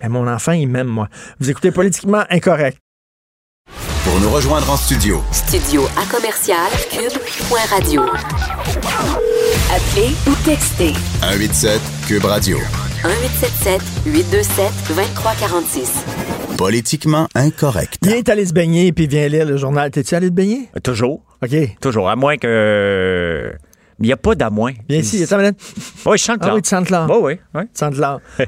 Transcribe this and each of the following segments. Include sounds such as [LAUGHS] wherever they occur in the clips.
Ben, mon enfant, il m'aime, moi. Vous écoutez Politiquement Incorrect. Pour nous rejoindre en studio. Studio à commercial cube.radio. Appelez ou textez 187 Cube Radio. 1877 827 2346. Politiquement incorrect. Viens t'aller se baigner, puis viens lire le journal. T'es-tu allé te baigner? Toujours. OK. Toujours. À moins que. Il n'y a pas d'à moins. Viens ici, attends, madame. Oui, je chante Ah là. oui, tu sens là. Oui, oui. oui. Tu là. [LAUGHS]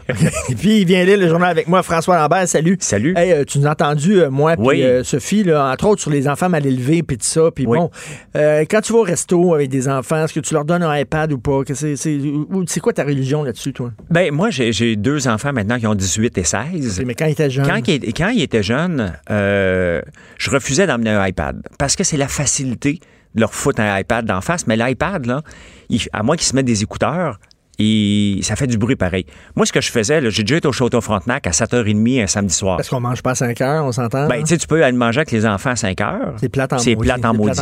Et puis, il vient lire le journal avec moi, François Lambert. Salut. Salut. Hey, euh, tu nous as entendu, euh, moi, puis Oui. euh, Sophie, là, entre autres sur les enfants mal élevés, puis tout ça. Puis Oui. bon, euh, quand tu vas au resto avec des enfants, est-ce que tu leur donnes un iPad ou pas? C'est, c'est, ou- c'est quoi ta religion là-dessus, toi? Ben, moi, j'ai deux enfants maintenant qui ont 18 et 16. Mais quand ils étaient jeunes. Quand, il, quand il était jeune, euh, je refusais d'emmener un iPad parce que c'est la facilité leur foutre un iPad d'en face. Mais l'iPad, là, il- à moins qu'ils se mettent des écouteurs, il- ça fait du bruit pareil. Moi, ce que je faisais, j'ai déjà été au Château Frontenac à 7h30 un samedi soir. Parce qu'on mange pas à 5 heures, on s'entend? Ben, tu sais, tu peux aller manger avec les enfants à 5 heures. c'est plate en C'est maudit, plate en c'est maudit.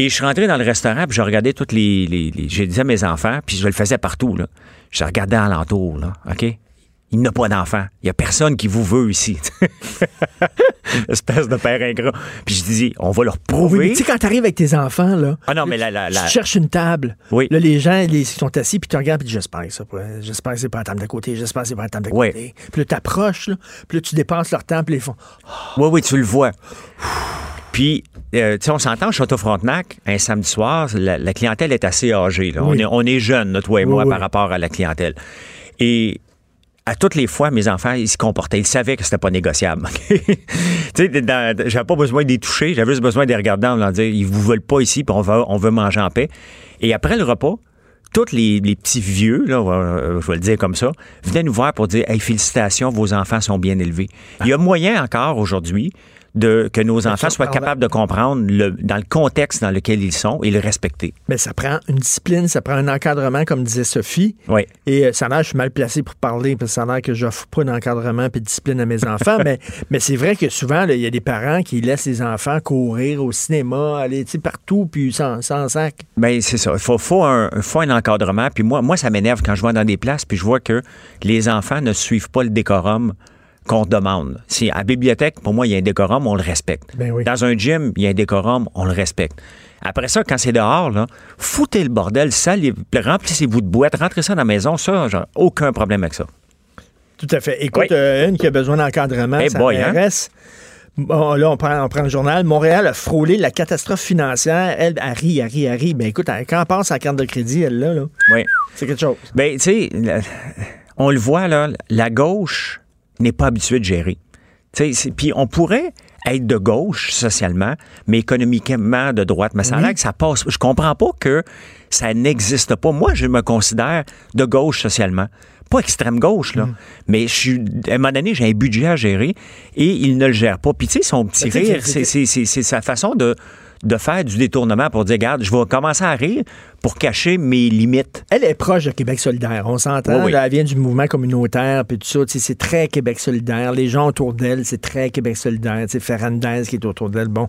Et je suis rentré dans le restaurant, puis je regardais toutes les. les, les- je disais à mes enfants, puis je le faisais partout, là. Je regardais alentour, là. OK? Il n'a pas d'enfants. Il n'y a personne qui vous veut ici. [LAUGHS] Espèce de père ingrat. Puis je dis, on va leur Oui, mais prouver. tu sais, quand t'arrives avec tes enfants, là. Ah non, mais la- la- la- Tu cherches une table. Oui. Là, les gens, ils sont assis, puis tu regardes, puis j'espère que ça. J'espère que c'est pas la table de côté. J'espère que c'est pas la table de Oui. côté. Puis là, t'approches, là. Puis là, tu dépasses leur temps, puis ils font. Oui, oui, tu le vois. Puis, euh, tu sais, on s'entend au Château Frontenac, un samedi soir, la, la clientèle est assez âgée. là. Oui. On, est, on est jeunes, là, toi et Oui, moi, oui. par rapport à la clientèle. Et à toutes les fois, mes enfants, ils se comportaient. Ils savaient que c'était pas négociable. [LAUGHS] tu sais, j'avais pas besoin de les toucher. J'avais juste besoin de les regarder en leur dire, ils vous veulent pas ici, puis on veut, on veut manger en paix. Et après le repas, tous les, les petits vieux, là, euh, je vais le dire comme ça, venaient nous voir pour dire Hey, félicitations, vos enfants sont bien élevés. Il y a moyen encore aujourd'hui de que nos enfants soient capables de comprendre le, dans le contexte dans lequel ils sont et le respecter. Mais ça prend une discipline, ça prend un encadrement, comme disait Sophie. Oui. Et euh, ça a l'air, je suis mal placé pour parler, parce que ça a l'air que j'offre pas d'encadrement et de discipline à mes enfants. [LAUGHS] mais mais c'est vrai que souvent, il y a des parents qui laissent les enfants courir au cinéma, aller partout, puis sans, sans sac. Ben c'est ça. Il faut, faut, un, faut un encadrement. Puis moi, moi ça m'énerve quand je vais dans des places puis je vois que les enfants ne suivent pas le décorum qu'on demande. Si à la bibliothèque, pour moi, il y a un décorum, on le respecte. Ben oui. Dans un gym, il y a un décorum, on le respecte. Après ça, quand c'est dehors, là, foutez le bordel, salez, remplissez-vous de boîtes, rentrez ça dans la maison, ça, aucun problème avec ça. Tout à fait. Écoute, Oui. euh, une qui a besoin d'encadrement, ça boy, hein? Bon, là, on prend, on prend le journal. Montréal a frôlé la catastrophe financière. Elle, elle rit, elle rit, elle rit. Ben écoute, elle- quand on pense à la carte de crédit, elle, là, là Oui. c'est quelque chose. Ben, tu sais, on le voit, là, la gauche n'est pas habituée de gérer. Puis on pourrait être de gauche socialement, mais économiquement de droite. Mais ça a l'air que ça passe. Je comprends pas que ça n'existe pas. Moi, je me considère de gauche socialement. Pas extrême gauche, là. Mais je suis, à un moment donné, j'ai un budget à gérer et il ne le gère pas. Puis, tu sais, son petit tu sais, rire, c'est sa façon de, de faire du détournement pour dire, regarde, je vais commencer à rire pour cacher mes limites. Elle est proche de Québec solidaire. On s'entend. Oui, oui. là, elle vient du mouvement communautaire, puis tout ça. tu sais, C'est très Québec solidaire. Les gens autour d'elle, c'est très Québec solidaire. Tu sais, Ferrandez qui est autour d'elle. Bon.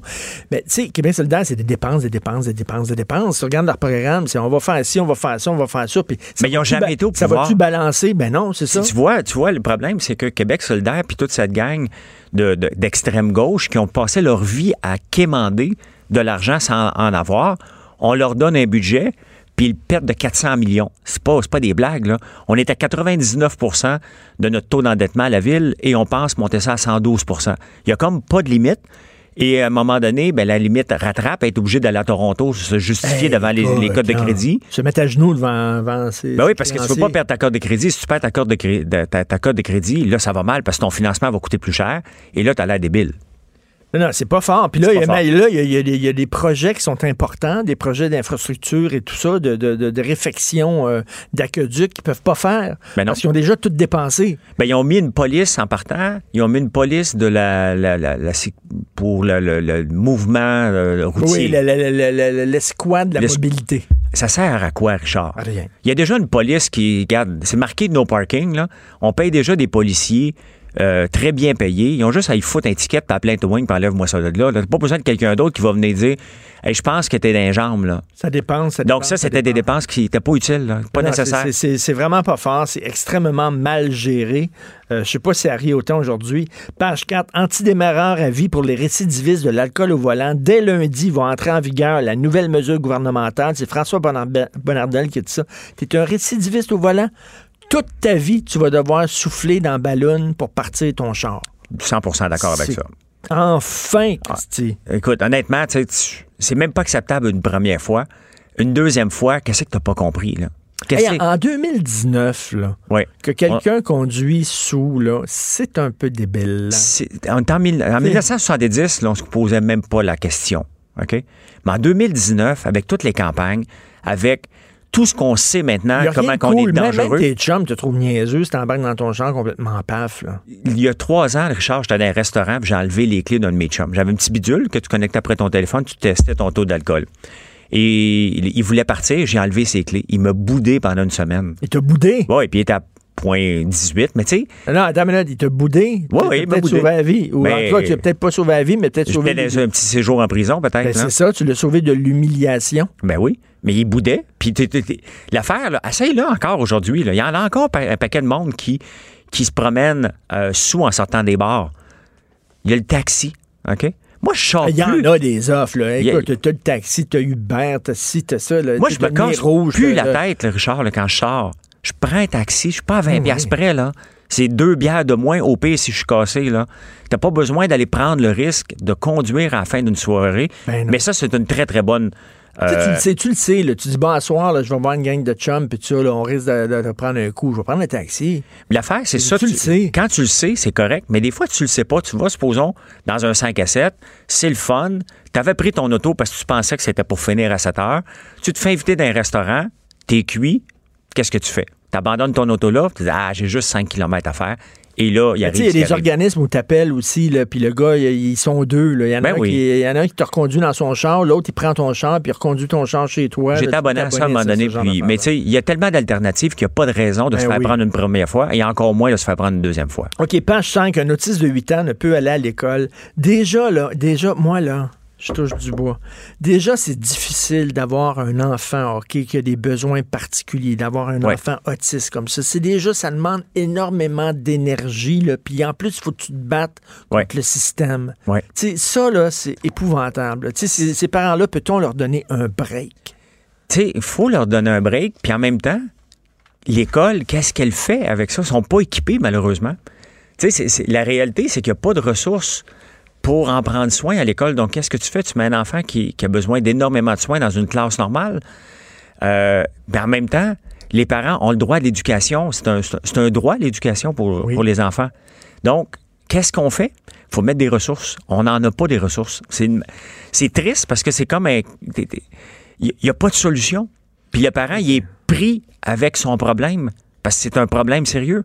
Mais tu sais, Québec solidaire, c'est des dépenses, des dépenses, des dépenses, des dépenses. Tu regardes leur programme, c'est on va faire ci, on va faire ça, on va faire ça. Puis ça Mais ils ont va-tu jamais été au Ça pouvoir. va-tu balancer? Ben non, c'est ça. Tu vois, tu vois, le problème, c'est que Québec solidaire puis toute cette gang de- de- d'extrême gauche qui ont passé leur vie à quémander de l'argent sans en avoir, on leur donne un budget puis ils perdent de 400 millions. C'est pas, pas des blagues, là. On est à 99% de notre taux d'endettement à la ville et on pense monter ça à 112% Il y a comme pas de limite. Et à un moment donné, ben, la limite rattrape, elle est obligée d'aller à Toronto se justifier Hey, devant les, codes de crédit. Se mettre à genoux devant, devant ses. Ben oui, parce que tu ne peux pas perdre ta carte de crédit. Si tu perds ta carte de, ta, de crédit, là, ça va mal parce que ton financement va coûter plus cher. Et là, tu as l'air débile. Non, non, c'est pas fort. Puis là, il y, a, pas fort. mais là, il y a- il y a des- projets qui sont importants, des projets d'infrastructure et tout ça, de, de, de, de réfection euh, d'aqueduc qu'ils peuvent pas faire. Ben non. parce qu'ils ont déjà tout dépensé. Ben, ils ont mis une police en partant. Ils ont mis une police de la, la- la- la sé- pour le, mouvement euh, routier. Oui, l'escouade de la mobilité. Ça sert à quoi, Richard? Rien. Il y a déjà une police qui, regarde, c'est marqué no parking, là. On paye déjà des policiers euh, très bien payés. Ils ont juste à y foutre un ticket, à plein de wing, puis enlève-moi ça de là. T'as pas besoin de quelqu'un d'autre qui va venir dire Hey, je pense que t'es dans les jambes, là. Ça dépend. Ça Donc, ça, c'était des dépenses qui n'étaient pas utiles, là, pas Non, nécessaires. c'est- C'est c'est vraiment pas fort. C'est extrêmement mal géré. Euh, je sais pas si ça arrive autant aujourd'hui. Page 4, antidémarreur à vie pour les récidivistes de l'alcool au volant. Dès lundi va entrer en vigueur la nouvelle mesure gouvernementale. C'est François Bonnardel qui a dit ça. Tu es un récidiviste au volant? Toute ta vie, tu vas devoir souffler dans ballon pour partir ton char. 100% d'accord avec ça. Enfin, Christy. Écoute, honnêtement, c'est même pas acceptable une première fois. Une deuxième fois, qu'est-ce que t'as pas compris, là? Hey, en 2019, là, Ouais. que quelqu'un conduit sous, là, c'est un peu débile. En, en mille- en 1970, là, on se posait même pas la question. OK? Mais en 2019, avec toutes les campagnes, avec tout ce qu'on sait maintenant, comment qu'on cool. est Même- Même dangereux. tes chums te trouvent niaiseux si t'embarques dans ton champ complètement paf. Là. Il y a trois ans, Richard, j'étais dans un restaurant, j'ai enlevé les clés d'un de mes chums. J'avais un petit bidule que tu connectais après ton téléphone, tu testais ton taux d'alcool. Et il il voulait partir, j'ai enlevé ses clés. Il m'a boudé pendant une semaine. Il t'a boudé? Et puis il était à point 18, mais tu sais, Non, attends une minute, il t'a boudé? Oui, oui, il peut-être sauvé la vie. Ou Mais- en tout cas, tu l'as peut-être pas sauvé la vie, mais peut-être sauvé. dans un petit séjour en prison, peut-être. Ben, hein? c'est ça, tu l'as sauvé de l'humiliation. Ben oui, mais il boudait. Puis l'affaire, là, essaye-le encore aujourd'hui. Il y en a encore un paquet de monde qui, qui se promène euh, sous en sortant des bars. Il y a le taxi, OK? Moi, je sors Il y en a des offres. Là. Écoute, t'as le taxi, t'as Uber, t'as ci, t'as ça. Là. Moi, je me casse rouge, plus là, la tête, là, Richard, là, quand je sors. Je prends un taxi, je suis pas à 20 Ah oui. près, là. C'est deux bières de moins au pire si je suis cassé, là. T'as pas besoin d'aller prendre le risque de conduire à la fin d'une soirée. Ben mais ça, c'est une très, très bonne... Tu tu euh, le sais, tu le sais, là. Tu dis, bon, à soir, là, je vais voir une gang de chums, puis là, on risque de, de- de prendre un coup. Je vais prendre un taxi. L'affaire, c'est Tu ça. le sais. Quand tu le sais, c'est correct. Mais des fois, tu le sais pas. Tu vas, supposons, dans un 5 à 7, c'est le fun. Tu avais pris ton auto parce que tu pensais que c'était pour finir à 7 heures. Tu te fais inviter dans un restaurant, t'es cuit. Qu'est-ce que tu fais? Tu abandonnes ton auto là, tu dis, ah, j'ai juste 5 km à faire. Et là, il y a des arrive. organismes où tu appelles aussi, puis le gars, il- ils sont deux. là. Il y, en a Ben un oui. qui, il y en a un qui te reconduit dans son char, l'autre, il prend ton char, puis il reconduit ton char chez toi. J'étais abonné à ça à un moment donné. Puis, mais tu sais, il y a tellement d'alternatives qu'il n'y a pas de raison de se Ben faire oui. prendre une première fois et encore moins de se faire prendre une deuxième fois. OK, page 5, un autiste de 8 ans ne peut aller à l'école. Déjà, là, déjà, moi, là, je touche du bois. Déjà, c'est difficile d'avoir un enfant, OK, qui a des besoins particuliers, d'avoir un Ouais. enfant autiste comme ça. C'est déjà, ça demande énormément d'énergie. Puis en plus, il faut que tu te battes contre Ouais. le système. Ouais. Ça, là, c'est épouvantable. ces, ces parents-là, peut-on leur donner un break? il faut leur donner un break, puis en même temps, l'école, qu'est-ce qu'elle fait avec ça? Ils sont pas équipés, malheureusement. La réalité, c'est qu'il n'y a pas de ressources pour en prendre soin à l'école. Donc, qu'est-ce que tu fais? Tu mets un enfant qui, qui a besoin d'énormément de soins dans une classe normale. Euh, ben, en même temps, les parents ont le droit à l'éducation. C'est un, un- droit, l'éducation, pour, Oui. pour les enfants. Donc, qu'est-ce qu'on fait? Il faut mettre des ressources. On n'en a pas des ressources. C'est triste parce que c'est comme un... Il n'y a pas de solution. Puis le parent, il est pris avec son problème parce que c'est un problème sérieux.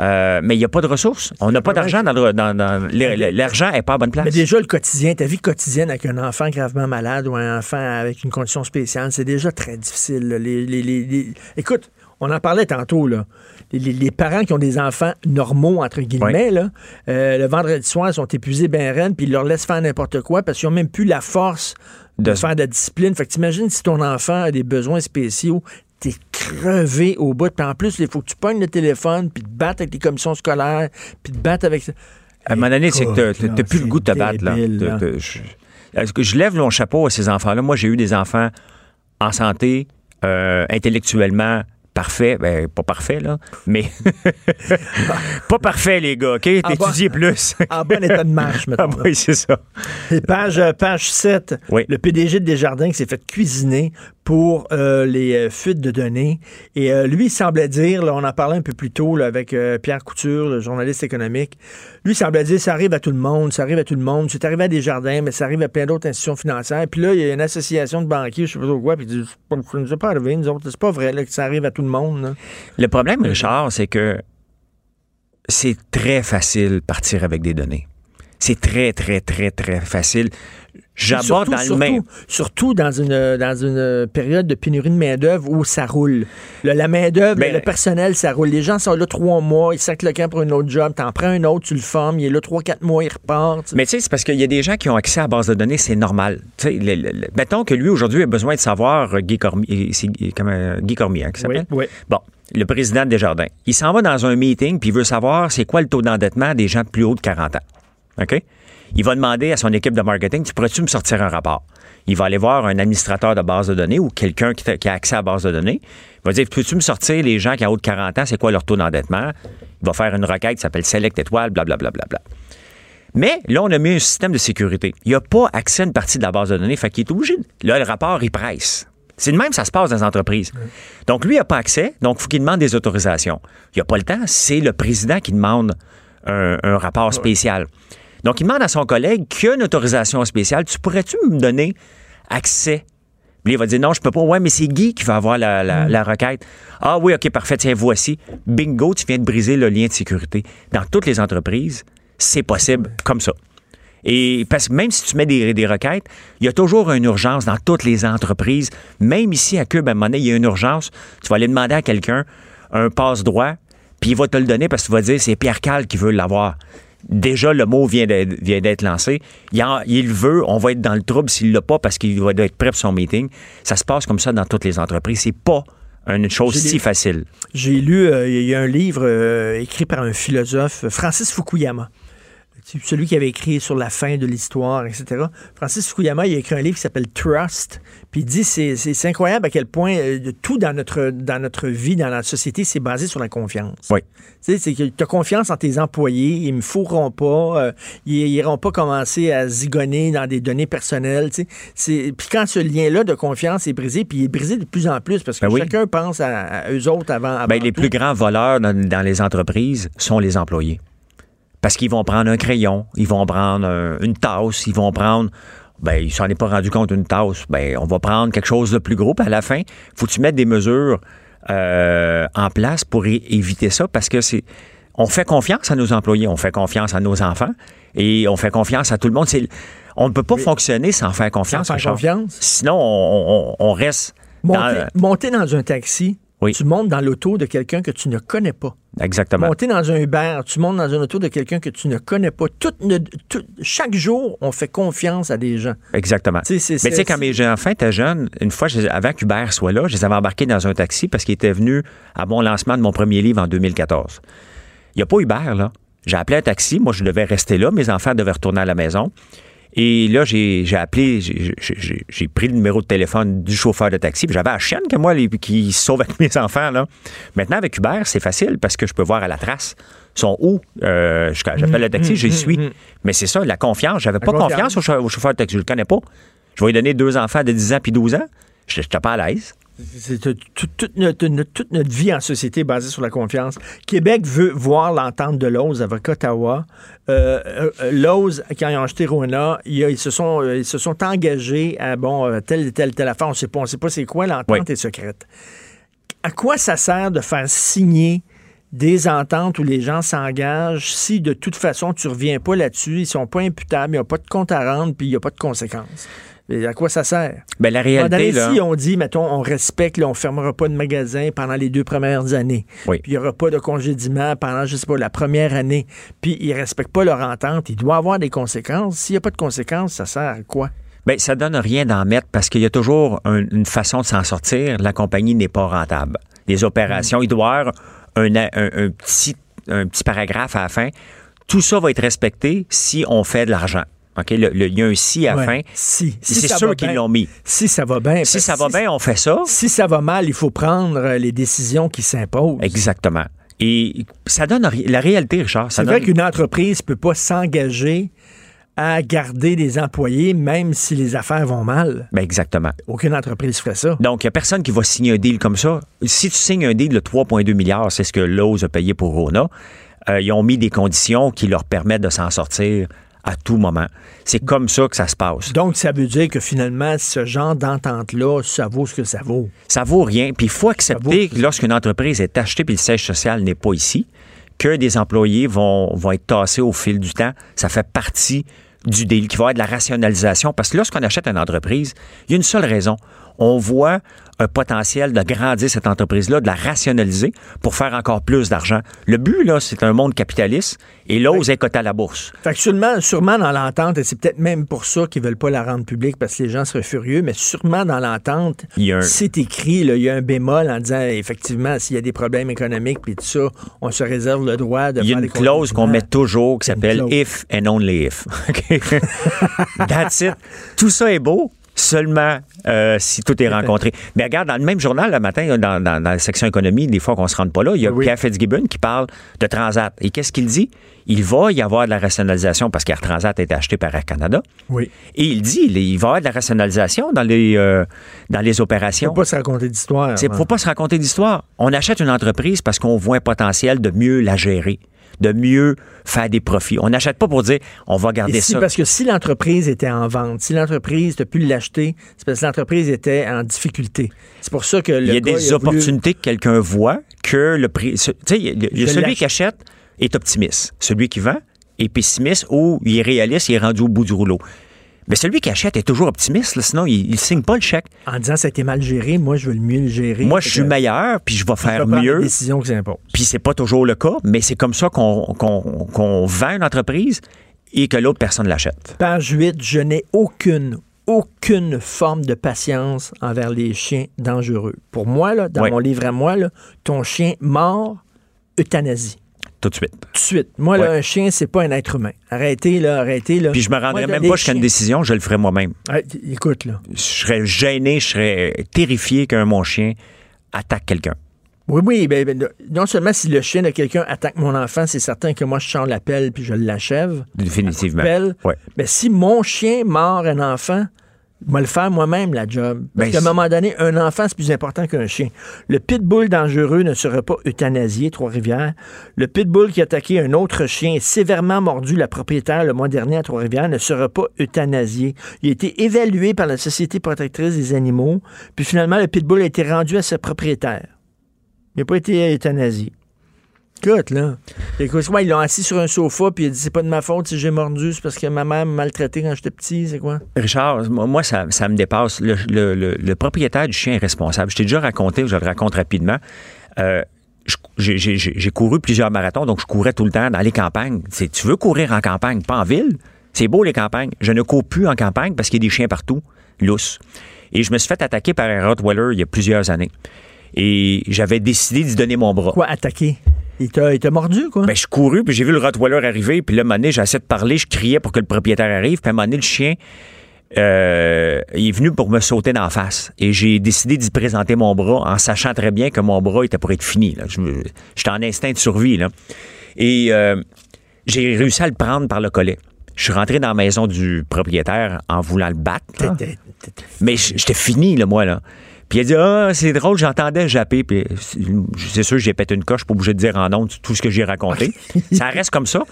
Euh, mais il n'y a pas de ressources. On n'a pas d'argent dans le- dans- dans- L'argent n'est pas à bonne place. Mais déjà, le quotidien, ta vie quotidienne avec un enfant gravement malade ou un enfant avec une condition spéciale, c'est déjà très difficile. Les, les- les- les- Écoute, on en parlait tantôt, là. Les, parents qui ont des enfants normaux, entre guillemets, là, euh, le vendredi soir, ils sont épuisés ben raides, puis ils leur laissent faire n'importe quoi parce qu'ils n'ont même plus la force de, De- faire de la discipline. Fait que t'imagines si ton enfant a des besoins spéciaux, t'es crevé au bout. Puis en plus, il faut que tu pognes le téléphone, puis te battre avec les commissions scolaires, puis te battre avec... À un moment donné, c'est que là, plus le goût de te battre. Là. T'as- t'as- je, est-ce que je lève mon chapeau à ces enfants-là? Moi, j'ai eu des enfants en santé, euh, intellectuellement parfaits. Ben, pas parfaits, là, mais [LAUGHS] pas parfaits, les gars, OK? T'étudies plus. En bon état de marche, [LAUGHS] mettons. ah oui, c'est ça. Et page, euh, page 7, Oui. le PDG de Desjardins qui s'est fait cuisiner pour euh, les euh, fuites de données. Et euh, lui, il semblait dire, on en parlait un peu plus tôt avec Pierre Couture, le journaliste économique, lui il semblait dire, ça arrive à tout le monde, ça arrive à tout le monde, c'est arrivé à Desjardins, mais ça arrive à plein d'autres institutions financières. Puis là, il y a une association de banquiers, je sais pas trop quoi, puis il dit, ça ne nous pas arrivé, nous autres, c'est pas vrai que ça arrive à tout le monde. Le problème, Richard, c'est que c'est très facile partir avec des données. C'est très, très, très, très facile. J'aborde Surtout, dans le surtout, même. surtout dans une dans une période de pénurie de main-d'œuvre où ça roule. Le- la main-d'œuvre, Ben, le personnel, ça roule. Les gens sont là trois mois, ils sacent le camp pour un autre job, t'en prends un autre, tu le formes, il est là trois, quatre mois, il repart. Mais tu sais, c'est parce qu'il y a des gens qui ont accès à la base de données, c'est normal. Le- le- mettons que lui, aujourd'hui, a besoin de savoir euh, Guy Cormier, c'est Guy- comment, euh, Guy Cormier, hein, qui s'appelle? oui. Bon, le président de Desjardins. Il s'en va dans un meeting puis il veut savoir c'est quoi le taux d'endettement des gens de plus haut de 40 ans. OK? Il va demander à son équipe de marketing, tu pourrais-tu me sortir un rapport? Il va aller voir un administrateur de base de données ou quelqu'un qui, a accès à la base de données. Il va dire, peux-tu me sortir les gens qui ont haut de 40 ans, c'est quoi leur taux d'endettement? Il va faire une requête qui s'appelle Select Étoile, blablabla. Bla, bla, bla. Mais là, on a mis un système de sécurité. Il n'a pas accès à une partie de la base de données, fait qu'il est obligé. Là, le rapport, il presse. C'est de même, ça se passe dans les entreprises. Donc, lui, il n'a pas accès, donc il faut qu'il demande des autorisations. Il n'a pas le temps, c'est le président qui demande un, un rapport spécial. Donc, il demande à son collègue qui a une autorisation spéciale, tu pourrais-tu me donner accès? Puis il va dire non, je peux pas. Ouais, mais c'est Guy qui va avoir la, la- la requête. Ah oui, OK, parfait, tiens, voici. Bingo, tu viens de briser le lien de sécurité. Dans toutes les entreprises, c'est possible comme ça. Et parce que même si tu mets des, des requêtes, il y a toujours une urgence dans toutes les entreprises. Même ici à Cube, à un moment donné, il y a une urgence. Tu vas aller demander à quelqu'un un passe-droit, puis il va te le donner parce que tu vas dire c'est Pierre Cal qui veut l'avoir. Déjà, le mot vient d'être, lancé. Il, veut, on va être dans le trouble s'il l'a pas parce qu'il va être prêt pour son meeting. Ça se passe comme ça dans toutes les entreprises. C'est pas une chose si facile. J'ai lu, euh, il y a un livre euh, écrit par un philosophe, Francis Fukuyama. C'est Celui qui avait écrit sur la fin de l'histoire, etc. Francis Fukuyama, il a écrit un livre qui s'appelle Trust. Puis il dit c'est incroyable à quel point euh, tout dans notre dans notre vie, dans notre société, c'est basé sur la confiance. Oui. Tu sais, c'est que tu as confiance en tes employés, ils me fourront pas, euh, ils n'iront pas commencer à zigonner dans des données personnelles. tu sais. C'est- Puis quand ce lien-là de confiance est brisé, puis il est brisé de plus en plus parce que Ben oui. chacun pense à, à eux autres avant. avant Ben, les tout. plus grands voleurs dans, dans les entreprises sont les employés. Parce qu'ils vont prendre un crayon, ils vont prendre un- une tasse, ils vont prendre. Ben, il s'en est pas rendu compte une tasse. Ben, on va prendre quelque chose de plus gros. Puis à la fin, faut que tu mettes des mesures euh, en place pour éviter ça parce que c'est. On fait confiance à nos employés, on fait confiance à nos enfants et on fait confiance à tout le monde. On ne peut pas fonctionner sans faire confiance. faire Richard. confiance. Sinon, on, on- on reste. Monter, dans- monter dans un taxi, Oui. tu montes dans l'auto de quelqu'un que tu ne connais pas. Exactement. Monter dans un Uber, tu montes dans un auto de quelqu'un que tu ne connais pas. Toute ne- tout- chaque jour, on fait confiance à des gens. Exactement. C'est- Mais tu sais, quand mes enfants étaient jeunes, une fois, avant qu'Hubert soit là, je les avais embarqués dans un taxi parce qu'ils étaient venus à mon lancement de mon premier livre en 2014. Il n'y a pas Hubert, là. J'ai appelé un taxi. Moi, je devais rester là. Mes enfants devaient retourner à la maison. Et là, j'ai appelé, j'ai- pris le numéro de téléphone du chauffeur de taxi. J'avais la chienne que moi les- qui sauve avec [LAUGHS] mes enfants. Là. Maintenant, avec Uber, c'est facile parce que je peux voir à la trace. Ils sont où? Euh, J'appelle le taxi, j'y suis. Mais c'est ça, la confiance. J'avais pas confiance. au chauffeur de taxi. Je le connais pas. Je vais lui donner deux enfants de 10 ans puis 12 ans. Je n'étais pas à l'aise. C'est tout- tout- toute, notre, notre- toute notre vie en société basée sur la confiance. Québec veut voir l'entente de Lowe's avec Ottawa. Euh, euh, Lowe's, quand ils ont acheté Rona, ils, se sont, euh, ils se sont engagés à bon, euh, telle, telle, telle affaire. On sait pas, on sait pas c'est quoi. L'entente Oui. est secrète. À quoi ça sert de faire signer des ententes où les gens s'engagent si de toute façon tu reviens pas là-dessus, ils sont pas imputables, il n'y a pas de compte à rendre, puis il n'y a pas de conséquences? À quoi ça sert? Ben, la réalité, là. Si on dit, mettons, on respecte, là, on fermera pas de magasin pendant les deux premières années. Oui. Puis il n'y aura pas de congédiement pendant, je sais pas, la première année. Puis ils respectent pas leur entente. Il doit avoir des conséquences. S'il n'y a pas de conséquences, ça sert à quoi? Ben, ça donne rien d'en mettre parce qu'il y a toujours un- une façon de s'en sortir. La compagnie n'est pas rentable. Les opérations, il doit y avoir un, un- un petit, un petit paragraphe à la fin. Tout ça va être respecté si on fait de l'argent. OK? Le- le- Il y a un si à la Ouais. fin. Si. Si c'est sûr qu'ils l'ont mis. Si ça va bien. Si ça va bien, on fait ça. Si ça va mal, il faut prendre euh, les décisions qui s'imposent. Exactement. Et ça donne la réalité, Richard. C'est vrai donne- qu'une entreprise peut pas s'engager à garder des employés même si les affaires vont mal. Ben, exactement. Aucune entreprise ferait ça. Donc, il n'y a personne qui va signer un deal comme ça. Si tu signes un deal de 3,2 milliards, c'est ce que Lowe's a payé pour Rona, euh, ils ont mis des conditions qui leur permettent de s'en sortir à tout moment. C'est comme ça que ça se passe. Donc, ça veut dire que finalement, ce genre d'entente-là, ça vaut ce que ça vaut. Ça vaut rien. Puis il faut accepter vaut- que lorsqu'une entreprise est achetée puis le siège social n'est pas ici, que des employés vont, vont être tassés au fil du temps. Ça fait partie du délit, qui va être de la rationalisation. Parce que lorsqu'on achète une entreprise, il y a une seule raison. On voit un potentiel de grandir cette entreprise-là, de la rationaliser pour faire encore plus d'argent. Le but, là, c'est un monde capitaliste et l'ose est coté à la bourse. Fait que sûrement, sûrement dans l'entente, et c'est peut-être même pour ça qu'ils veulent pas la rendre publique parce que les gens seraient furieux, mais sûrement dans l'entente, un- c'est écrit, là, il y a un bémol en disant effectivement, s'il y a des problèmes économiques puis tout ça, on se réserve le droit de Il y a une clause qu'on met toujours qui s'appelle if and only if. [LAUGHS] OK? That's it. Tout ça est beau seulement euh, si tout est rencontré. [LAUGHS] Mais regarde, dans le même journal, le matin, dans, dans- dans la section économie, des fois qu'on se rende pas là, il y a Oui. Pierre Fitzgibbon qui parle de Transat. Et qu'est-ce qu'il dit? Il va y avoir de la rationalisation parce qu'Air Transat a été acheté par Air Canada. Oui. Et il dit, il il va y avoir de la rationalisation dans les, euh, dans les Il opérations. faut pas se raconter d'histoire. Il ne faut pas se raconter d'histoire. On achète une entreprise parce qu'on voit un potentiel de mieux la gérer, de mieux faire des profits. On n'achète pas pour dire on va garder si- ça. parce que si l'entreprise était en vente, si l'entreprise, tu pu l'acheter, c'est parce que l'entreprise était en difficulté. C'est pour ça que le Il y a gars, des a voulu- opportunités que quelqu'un voit que le prix. Tu sais, il y a- celui qui achète est optimiste. Celui qui vend est pessimiste ou il est réaliste, il est rendu au bout du rouleau. Mais celui qui achète est toujours optimiste, là, sinon il ne signe pas le chèque. En disant ça a été mal géré, moi je veux le mieux le gérer. Moi, je suis meilleur, puis je vais je faire prendre mieux. les décisions que s'impose. Puis c'est pas toujours le cas, mais c'est comme ça qu'on vend une entreprise et que l'autre personne l'achète. Page 8, je n'ai aucune, aucune forme de patience envers les chiens dangereux. Pour moi, là, dans Oui. mon livre à moi, là, ton chien mort, euthanasie. Tout de suite. Tout de suite. Moi, là, un chien, c'est pas un être humain. Arrêtez, là, arrêtez, là. Puis je me rendrais Moi, même pas jusqu'à une décision, je le ferais moi-même. Ah, écoute, là. Je serais gêné, je serais terrifié qu'un mon chien attaque quelqu'un. Oui, oui, ben, ben, non seulement si le chien de quelqu'un attaque mon enfant, c'est certain que moi, je change la pelle puis je l'achève. Définitivement. Pelle. Ouais. Mais si mon chien mord un enfant, vais le faire moi-même, la job. Parce Ben, qu'à un moment donné, un enfant, c'est plus important qu'un chien. Le pitbull dangereux ne serait pas euthanasié, Trois-Rivières. Le pitbull qui a attaqué un autre chien et sévèrement mordu la propriétaire le mois dernier à Trois-Rivières ne sera pas euthanasié. Il a été évalué par la Société protectrice des animaux, puis finalement, le pitbull a été rendu à sa propriétaire. Il n'a pas été euthanasié. Écoute, là. Écoute, quoi, ils l'ont assis sur un sofa, puis il a dit c'est pas de ma faute si j'ai mordu, c'est parce que ma mère m'a maltraité quand j'étais petit, c'est quoi? Richard, moi, ça, ça me dépasse. Le, le- le- le propriétaire du chien est responsable. Je t'ai déjà raconté, je le raconte rapidement. Euh, j'ai- couru plusieurs marathons, donc je courais tout le temps dans les campagnes. Tu veux courir en campagne, pas en ville? C'est beau les campagnes. Je ne cours plus en campagne parce qu'il y a des chiens partout, lousses. Et je me suis fait attaquer par un Rottweiler il y a plusieurs années. Et j'avais décidé d'y donner mon bras. Quoi, attaquer? Il t'a il t'a mordu, quoi? Ben, je couru, puis j'ai vu le Rottweiler arriver, puis là, à un moment donné, de parler, je criais pour que le propriétaire arrive, puis à un moment donné, le chien, euh, il est venu pour me sauter d'en face. Et j'ai décidé d'y présenter mon bras en sachant très bien que mon bras était pour être fini. J'étais en instinct de survie. Là. Et euh, j'ai réussi à le prendre par le collet. Je suis rentré dans la maison du propriétaire en voulant le battre. là. T'étais- Mais j'étais fini, là, moi, là. Puis il a dit, ah, c'est drôle, j'entendais japper. Puis c'est- sûr, j'ai pété une coche, pas obligé de dire en honte tout ce que j'ai raconté. [LAUGHS] ça reste comme ça.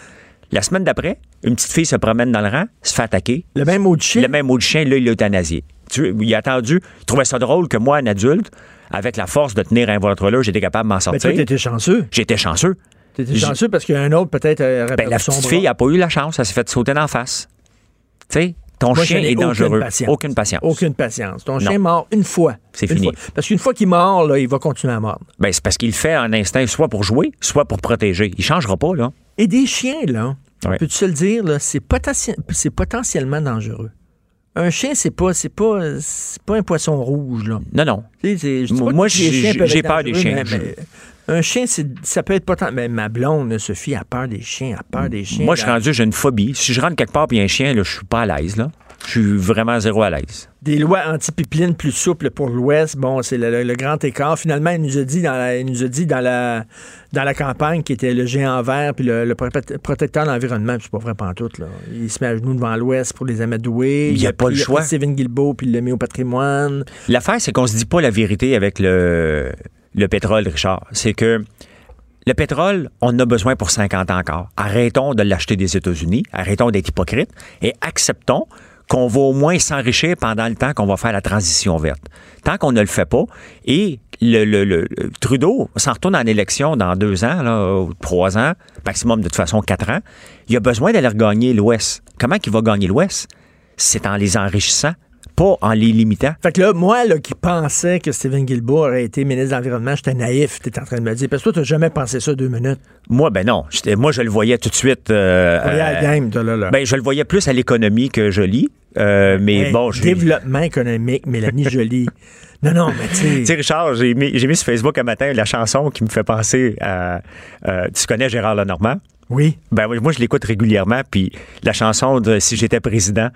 La semaine d'après, une petite fille se promène dans le rang, se fait attaquer. Le même mot de chien? Le même mot de chien, là, il l'a euthanasié. Tu il a attendu, il trouvait ça drôle que moi, un adulte, avec la force de tenir un là, j'étais capable de m'en Mais sortir. toi, t'étais chanceux. J'étais chanceux. T'étais chanceux parce qu'un autre, peut-être, Ben, la petite fille n'a pas eu la chance, elle s'est fait sauter d'en face. Tu sais, ton Moi, chien est aucune dangereux. patience. Aucune patience. Aucune patience. Ton Non. chien mord une fois. C'est fini. fois. Parce qu'une fois qu'il mord, là, il va continuer à mordre. Ben, c'est parce qu'il le fait en instinct, soit pour jouer, soit pour protéger. Il changera pas, là. Et des chiens, là, Ouais. peux-tu se le dire, là, c'est, potenti- c'est potentiellement dangereux. Un chien, c'est pas, c'est pas, c'est pas un poisson rouge, là. Non, non. Je Moi, j'ai- peur des chiens. mais- mais un chien, ça peut être potentiel. Mais ma blonde, Sophie, a peur des chiens, a peur des chiens. Moi, je suis rendu, j'ai une phobie. Si je rentre quelque part puis il y a un chien, là, je suis pas à l'aise, là. Je suis vraiment zéro à l'aise. Des lois anti-pipeline plus souples pour l'Ouest. Bon, c'est le, le- le grand écart. Finalement, il nous a dit dans la, il nous a dit dans la, dans la campagne qui était le géant vert puis le, le prote- protecteur de l'environnement. puis C'est pas vrai pantoute, là. Il se met à genoux devant l'Ouest pour les amadouer. Il y a pas pris- le il choix. pris Steven Guilbeault puis il l'a mis au patrimoine. L'affaire, c'est qu'on se dit pas la vérité avec le, le pétrole, Richard. C'est que le pétrole, on en a besoin pour 50 ans encore. Arrêtons de l'acheter des États-Unis, arrêtons d'être hypocrites et acceptons qu'on va au moins s'enrichir pendant le temps qu'on va faire la transition verte. Tant qu'on ne le fait pas, et le, Trudeau s'en retourne en élection dans deux ans, là, trois ans, maximum de toute façon quatre ans, il a besoin d'aller regagner l'Ouest. Comment il va gagner l'Ouest? C'est en les enrichissant, pas en les limitant. Fait que là, moi, là, qui pensais que Stephen Guilbeault aurait été ministre de l'Environnement, j'étais naïf, t'es en train de me dire. Parce que toi, t'as jamais pensé ça deux minutes. Moi, ben non. Moi, je le voyais tout de suite. euh, Voyez la euh, game, toi, là, là. ben, je le voyais plus à l'économie que je lis. Euh, mais Hey, bon, je. Développement économique, Mélanie Jolie. [LAUGHS] Non, non, mais tu Tu sais. Richard, j'ai mis, j'ai mis sur Facebook un matin la chanson qui me fait penser à. euh, tu connais Gérard Lenormand? Oui. Ben, oui, moi, je l'écoute régulièrement, puis la chanson de Si j'étais président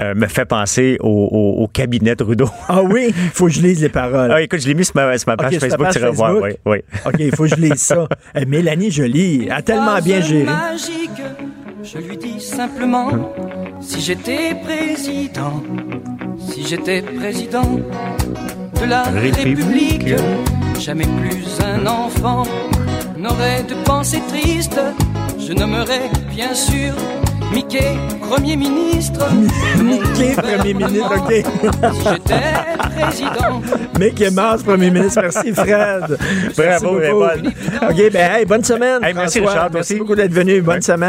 euh, me fait penser au, au- au cabinet Trudeau. Ah oui, il [LAUGHS] faut que je lise les paroles. ah, écoute, je l'ai mis sur ma, sur ma page ta Facebook, tu iras voir. Oui, oui. OK, il faut que je lise ça. Eh, Mélanie Jolie a tellement bien géré. magique, je lui dis simplement si j'étais président, si j'étais président de la République. République, jamais plus un enfant n'aurait de pensée triste. Je nommerais bien sûr Mickey Premier ministre. [LAUGHS] Mickey, Premier ministre, OK. J'étais président. Mickey Mouse, Premier ministre. Merci, Fred. Merci Bravo, beaucoup. Raymond. OK, ben, hey, bonne semaine. Hey, merci, François. Richard, Merci aussi. beaucoup d'être venu. Bonne Ouais. semaine.